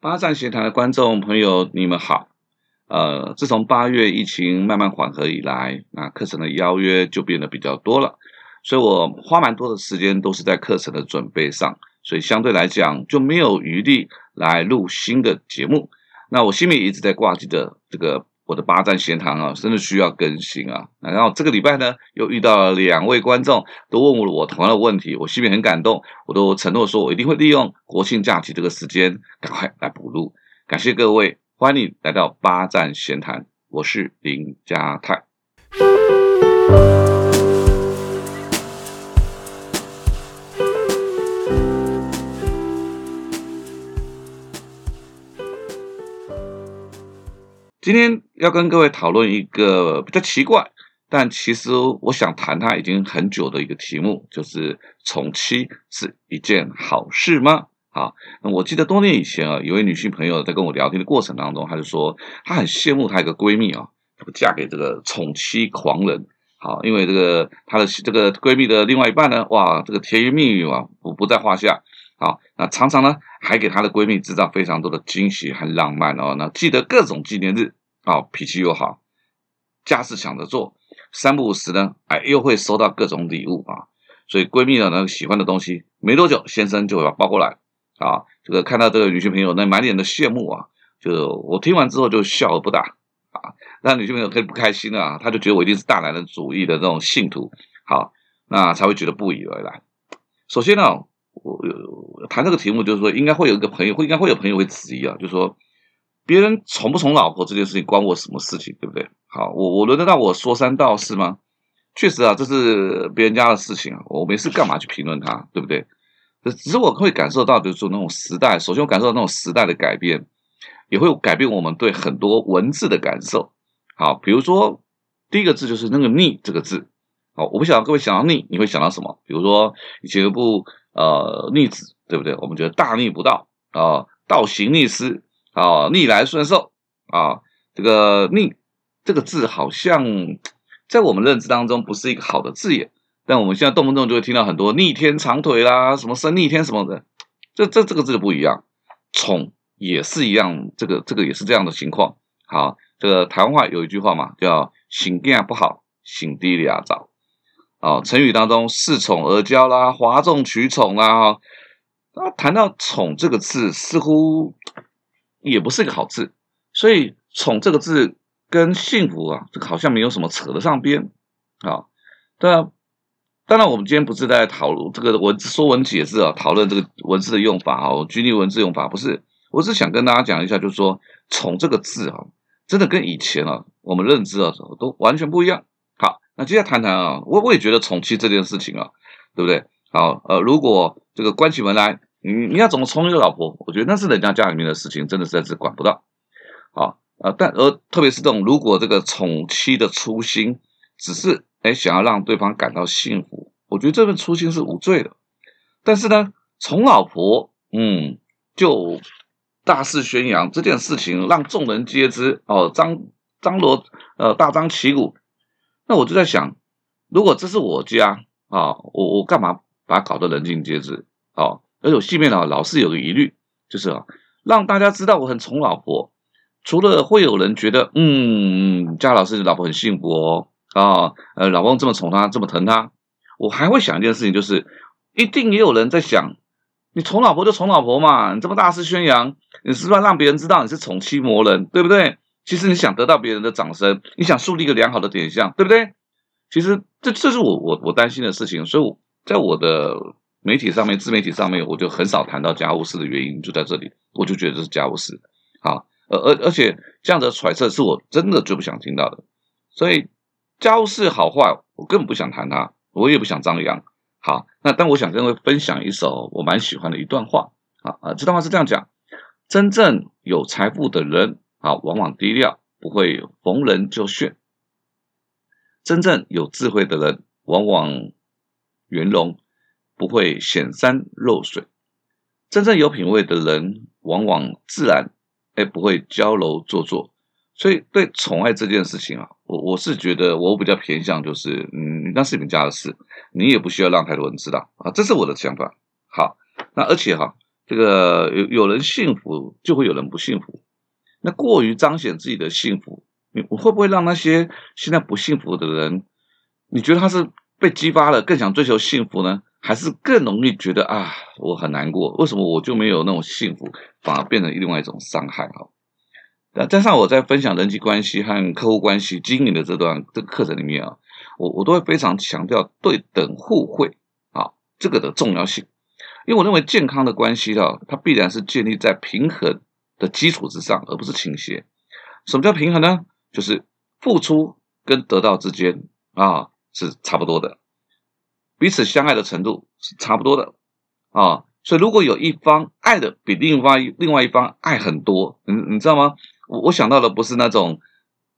八站闲谈的观众朋友，你们好。呃，自从八月疫情慢慢缓和以来，那课程的邀约就变得比较多了，所以我花蛮多的时间都是在课程的准备上，所以相对来讲就没有余力来录新的节目。那我心里一直在挂记着这个。我的八站闲谈啊，真的需要更新啊！然后这个礼拜呢，又遇到了两位观众，都问我我同样的问题，我心里很感动，我都承诺说，我一定会利用国庆假期这个时间，赶快来补录。感谢各位，欢迎来到八站闲谈，我是林家泰。今天要跟各位讨论一个比较奇怪，但其实我想谈它已经很久的一个题目，就是宠妻是一件好事吗？啊，那我记得多年以前啊，有位女性朋友在跟我聊天的过程当中，她就说她很羡慕她一个闺蜜啊，嫁给这个宠妻狂人。好，因为这个她的这个闺蜜的另外一半呢，哇，这个甜言蜜语啊，不不在话下。好，那常常呢还给她的闺蜜制造非常多的惊喜和浪漫哦，那记得各种纪念日。啊，脾气又好，家事抢着做，三不五时呢，哎，又会收到各种礼物啊。所以闺蜜呢，喜欢的东西，没多久，先生就会把包过来啊。这个看到这个女性朋友那满脸的羡慕啊，就我听完之后就笑而不答啊。那女性朋友可以不开心啊，她就觉得我一定是大男人主义的这种信徒，好，那才会觉得不以为然。首先呢，我谈这个题目就是说，应该会有一个朋友，会应该会有朋友会质疑啊，就是说。别人宠不宠老婆这件事情关我什么事情，对不对？好，我我轮得到我说三道四吗？确实啊，这是别人家的事情啊，我没事干嘛去评论他，对不对？只是我会感受到，就是说那种时代，首先我感受到那种时代的改变，也会改变我们对很多文字的感受。好，比如说第一个字就是那个“逆”这个字。好，我不晓得各位想到“逆”，你会想到什么？比如说以前有部呃《逆子》，对不对？我们觉得大逆不道啊，倒行逆施。啊，逆来顺受啊，这个逆这个字好像在我们认知当中不是一个好的字眼，但我们现在动不动就会听到很多逆天长腿啦，什么生逆天什么的，这这这个字就不一样。宠也是一样，这个这个也是这样的情况。好，这个台湾话有一句话嘛，叫“醒地不好，醒地俩早”。啊，成语当中恃宠而骄啦，哗众取宠啦。那谈到宠这个字，似乎。也不是一个好字，所以“宠”这个字跟幸福啊，这个好像没有什么扯得上边啊。当然，当然，我们今天不是在讨论这个文说文解字啊，讨论这个文字的用法啊，举例文字用法不是。我是想跟大家讲一下，就是说“宠”这个字啊，真的跟以前啊我们认知啊都完全不一样。好，那接下来谈谈啊，我我也觉得宠妻这件事情啊，对不对？好，呃，如果这个关起门来。你你要怎么宠一个老婆？我觉得那是人家家里面的事情，真的是在管不到。啊啊，但而特别是这种，如果这个宠妻的初心只是哎想要让对方感到幸福，我觉得这份初心是无罪的。但是呢，宠老婆，嗯，就大肆宣扬这件事情，让众人皆知哦，张张罗呃大张旗鼓。那我就在想，如果这是我家啊，我我干嘛把它搞得人尽皆知？哦。而且戏面啊，老是有个疑虑，就是啊，让大家知道我很宠老婆。除了会有人觉得，嗯，佳老师的老婆很幸福哦，啊，呃，老公这么宠她，这么疼她，我还会想一件事情，就是一定也有人在想，你宠老婆就宠老婆嘛，你这么大肆宣扬，你是不是让别人知道你是宠妻魔人，对不对？其实你想得到别人的掌声，你想树立一个良好的典象，对不对？其实这这是我我我担心的事情，所以我在我的。媒体上面，自媒体上面，我就很少谈到家务事的原因就在这里，我就觉得是家务事，好，而而而且这样的揣测是我真的最不想听到的，所以家务事好坏，我根本不想谈它，我也不想张扬。好，那但我想跟各位分享一首我蛮喜欢的一段话，啊啊，这段话是这样讲：真正有财富的人啊，往往低调，不会逢人就炫；真正有智慧的人，往往圆融。不会显山露水，真正有品味的人往往自然，哎，不会娇柔做作。所以对宠爱这件事情啊，我我是觉得我比较偏向就是，嗯，那是你们家的事，你也不需要让太多人知道啊，这是我的想法。好，那而且哈，这个有有人幸福，就会有人不幸福。那过于彰显自己的幸福，你会不会让那些现在不幸福的人，你觉得他是被激发了，更想追求幸福呢？还是更容易觉得啊，我很难过，为什么我就没有那种幸福，反而变成另外一种伤害？哈，那加上我在分享人际关系和客户关系经营的这段这个课程里面啊，我我都会非常强调对等互惠啊这个的重要性，因为我认为健康的关系啊，它必然是建立在平衡的基础之上，而不是倾斜。什么叫平衡呢？就是付出跟得到之间啊是差不多的。彼此相爱的程度是差不多的啊，所以如果有一方爱的比另外另外一方爱很多，你你知道吗？我我想到的不是那种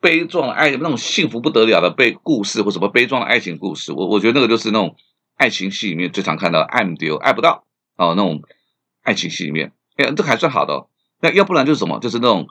悲壮爱那种幸福不得了的悲故事或什么悲壮的爱情故事，我我觉得那个就是那种爱情戏里面最常看到爱不丢爱不到啊那种爱情戏里面，哎，这还算好的。那要不然就是什么？就是那种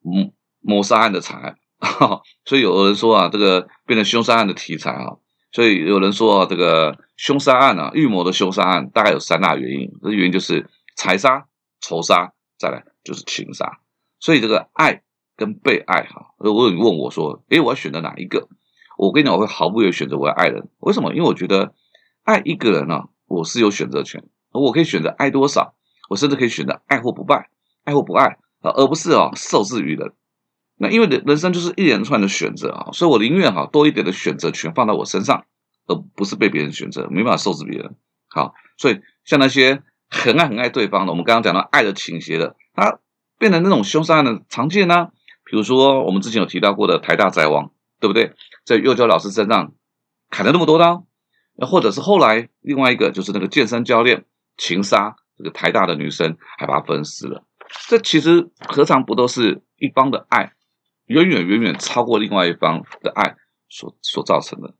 谋谋杀案的惨案，所以有人说啊，这个变成凶杀案的题材啊。所以有人说啊，这个凶杀案啊，预谋的凶杀案大概有三大原因。这原因就是财杀、仇杀，再来就是情杀。所以这个爱跟被爱，哈，如果你问我说，诶，我要选择哪一个？我跟你讲，我会毫不犹豫选择我要爱人。为什么？因为我觉得爱一个人呢，我是有选择权，我可以选择爱多少，我甚至可以选择爱或不爱，爱或不爱啊，而不是啊受制于人。那因为人人生就是一连串的选择啊，所以我宁愿哈多一点的选择权放到我身上，而不是被别人选择，没办法受制别人。好，所以像那些很爱很爱对方的，我们刚刚讲到爱的倾斜的，他变成那种凶杀案的常见呢。比如说我们之前有提到过的台大宅王，对不对？在幼教老师身上砍了那么多刀，那或者是后来另外一个就是那个健身教练情杀这个台大的女生，还把她分尸了。这其实何尝不都是一方的爱？远远远远超过另外一方的爱所所造成的，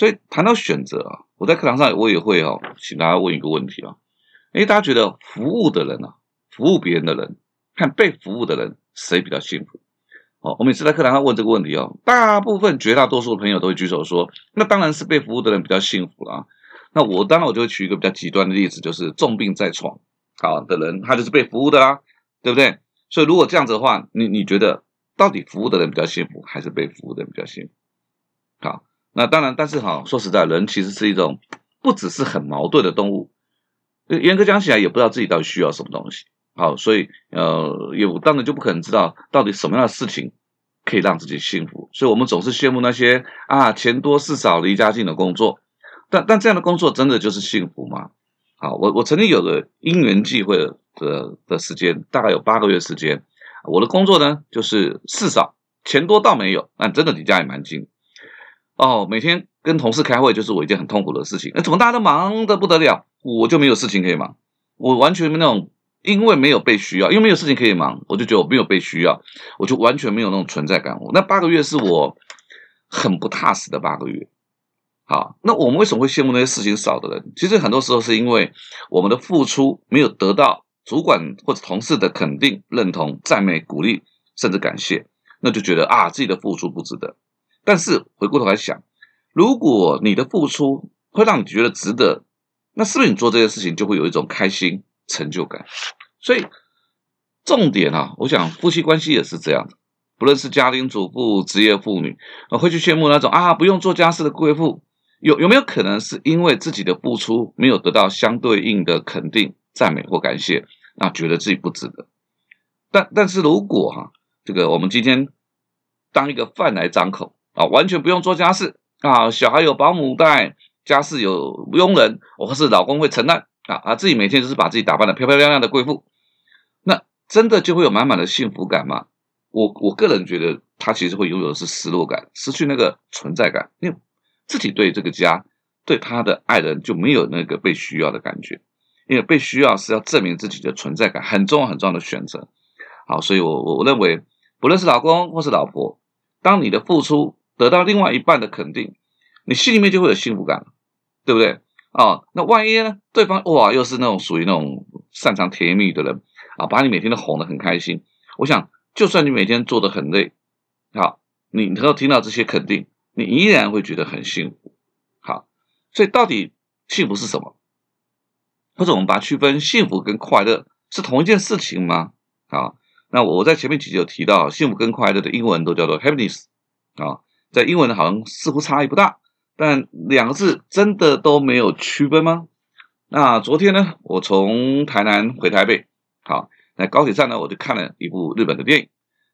所以谈到选择啊，我在课堂上我也会哦，请大家问一个问题啊，诶，大家觉得服务的人啊，服务别人的人，看被服务的人谁比较幸福？哦，我每次在课堂上问这个问题哦，大部分绝大多数的朋友都会举手说，那当然是被服务的人比较幸福了。那我当然我就会举一个比较极端的例子，就是重病在床好的人，他就是被服务的啦，对不对？所以如果这样子的话，你你觉得？到底服务的人比较幸福，还是被服务的人比较幸福？好，那当然，但是哈，说实在，人其实是一种不只是很矛盾的动物。严格讲起来，也不知道自己到底需要什么东西。好，所以呃，也当然就不可能知道到底什么样的事情可以让自己幸福。所以我们总是羡慕那些啊钱多事少离家近的工作。但但这样的工作真的就是幸福吗？好，我我曾经有个因缘际会的的时间，大概有八个月时间。我的工作呢，就是事少钱多倒没有，但真的离家也蛮近哦。每天跟同事开会，就是我一件很痛苦的事情。那怎么大家都忙得不得了，我就没有事情可以忙？我完全没那种，因为没有被需要，因为没有事情可以忙，我就觉得我没有被需要，我就完全没有那种存在感。那八个月是我很不踏实的八个月。好，那我们为什么会羡慕那些事情少的人？其实很多时候是因为我们的付出没有得到。主管或者同事的肯定、认同、赞美、鼓励，甚至感谢，那就觉得啊，自己的付出不值得。但是回过头来想，如果你的付出会让你觉得值得，那是不是你做这件事情就会有一种开心、成就感？所以重点啊，我想夫妻关系也是这样的。不论是家庭主妇、职业妇女，啊，会去羡慕那种啊不用做家事的贵妇，有有没有可能是因为自己的付出没有得到相对应的肯定？赞美或感谢，那觉得自己不值得。但但是如果哈，这个我们今天当一个饭来张口啊，完全不用做家事啊，小孩有保姆带，家事有佣人，或是老公会承担啊啊，自己每天就是把自己打扮的漂漂亮亮的贵妇，那真的就会有满满的幸福感吗？我我个人觉得，他其实会拥有的是失落感，失去那个存在感，因为自己对这个家，对他的爱人就没有那个被需要的感觉。因为被需要是要证明自己的存在感，很重要很重要的选择。好，所以我我认为，不论是老公或是老婆，当你的付出得到另外一半的肯定，你心里面就会有幸福感，对不对？啊，那万一呢？对方哇，又是那种属于那种擅长甜言蜜语的人啊，把你每天都哄得很开心。我想，就算你每天做的很累，好，你能够听到这些肯定，你依然会觉得很幸福。好，所以到底幸福是什么？或者我们把它区分幸福跟快乐是同一件事情吗？啊，那我在前面几集有提到，幸福跟快乐的英文都叫做 happiness 啊，在英文的好像似乎差异不大，但两个字真的都没有区分吗？那昨天呢，我从台南回台北，好，在高铁站呢，我就看了一部日本的电影。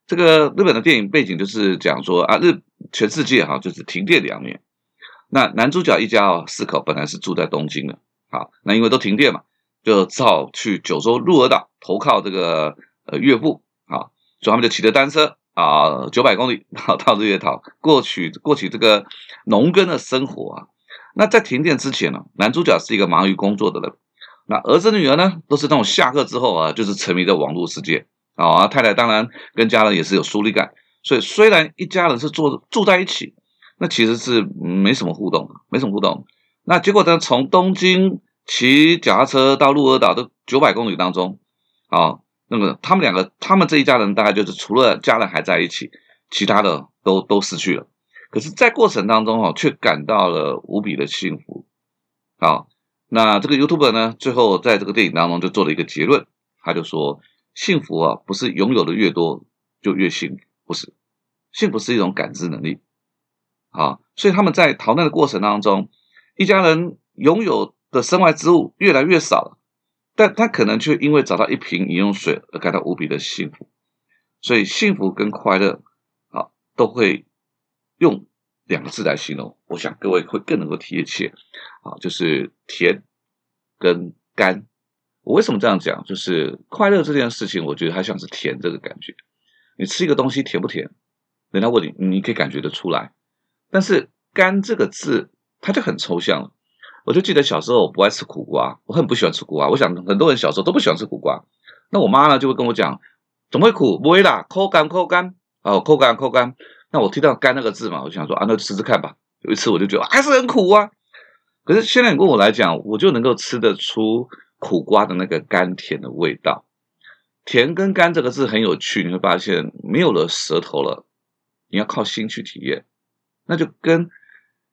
这个日本的电影背景就是讲说啊，日全世界哈就是停电两年。那男主角一家四口本来是住在东京的，好，那因为都停电嘛，就只好去九州鹿儿岛投靠这个呃岳父，好，所以他们就骑着单车啊九百公里到到日月潭过去过去这个农耕的生活啊。那在停电之前呢，男主角是一个忙于工作的人，那儿子女儿呢，都是那种下课之后啊，就是沉迷在网络世界啊。太太当然跟家人也是有疏离感，所以虽然一家人是住住在一起，那其实是没什么互动，没什么互动。那结果呢，从东京骑脚踏车到鹿儿岛的九百公里当中，啊，那么他们两个，他们这一家人大概就是除了家人还在一起，其他的都都失去了。可是，在过程当中哦，却感到了无比的幸福。好，那这个 YouTube 呢，最后在这个电影当中就做了一个结论，他就说：幸福啊，不是拥有的越多就越幸福，不是，幸福是一种感知能力。啊，所以他们在逃难的过程当中，一家人拥有的身外之物越来越少了，但他可能却因为找到一瓶饮用水而感到无比的幸福。所以，幸福跟快乐，啊，都会。用两个字来形容，我想各位会更能够贴切，啊，就是甜跟甘。我为什么这样讲？就是快乐这件事情，我觉得它像是甜这个感觉。你吃一个东西甜不甜？人家问你，你可以感觉得出来。但是甘这个字，它就很抽象了。我就记得小时候我不爱吃苦瓜，我很不喜欢吃苦瓜。我想很多人小时候都不喜欢吃苦瓜。那我妈呢就会跟我讲，怎么会苦？不会啦，口干口干哦，口干口干。那我听到“甘”那个字嘛，我就想说啊，那吃吃看吧。有一次我就觉得还是很苦啊。可是现在你跟我来讲，我就能够吃得出苦瓜的那个甘甜的味道。甜跟甘这个字很有趣，你会发现没有了舌头了，你要靠心去体验。那就跟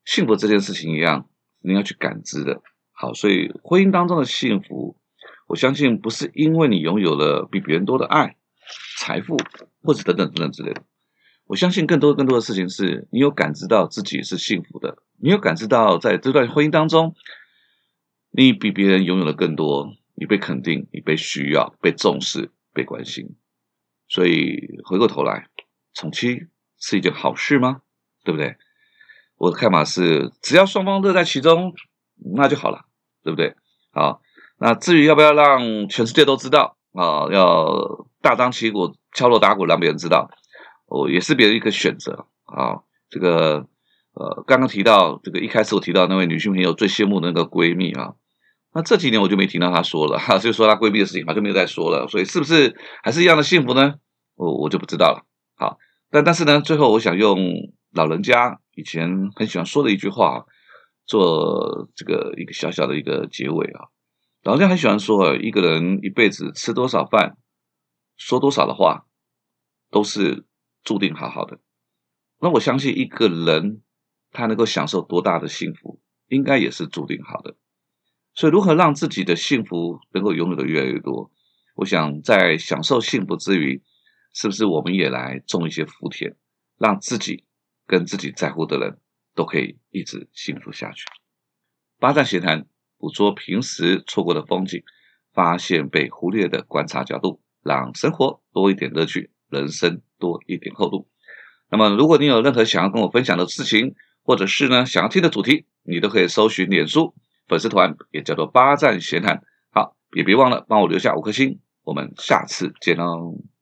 幸福这件事情一样，你要去感知的。好，所以婚姻当中的幸福，我相信不是因为你拥有了比别人多的爱、财富，或者等等等等之类的。我相信更多更多的事情是你有感知到自己是幸福的，你有感知到在这段婚姻当中，你比别人拥有了更多，你被肯定，你被需要，被重视，被关心。所以回过头来，宠妻是一件好事吗？对不对？我的看法是，只要双方乐在其中，那就好了，对不对？好，那至于要不要让全世界都知道啊，要大张旗鼓敲锣打鼓让别人知道。哦，也是别人一个选择啊。这个呃，刚刚提到这个一开始我提到那位女性朋友最羡慕的那个闺蜜啊，那这几年我就没听到她说了哈，就说她闺蜜的事情，她就没有再说了。所以是不是还是一样的幸福呢？我我就不知道了。好，但但是呢，最后我想用老人家以前很喜欢说的一句话做这个一个小小的一个结尾啊。老人家很喜欢说，一个人一辈子吃多少饭，说多少的话，都是。注定好好的，那我相信一个人他能够享受多大的幸福，应该也是注定好的。所以，如何让自己的幸福能够拥有的越来越多？我想在享受幸福之余，是不是我们也来种一些福田，让自己跟自己在乎的人都可以一直幸福下去？八站闲谈，捕捉平时错过的风景，发现被忽略的观察角度，让生活多一点乐趣。人生多一点厚度。那么，如果你有任何想要跟我分享的事情，或者是呢想要听的主题，你都可以搜寻脸书粉丝团，也叫做八站闲谈。好，也别忘了帮我留下五颗星。我们下次见喽。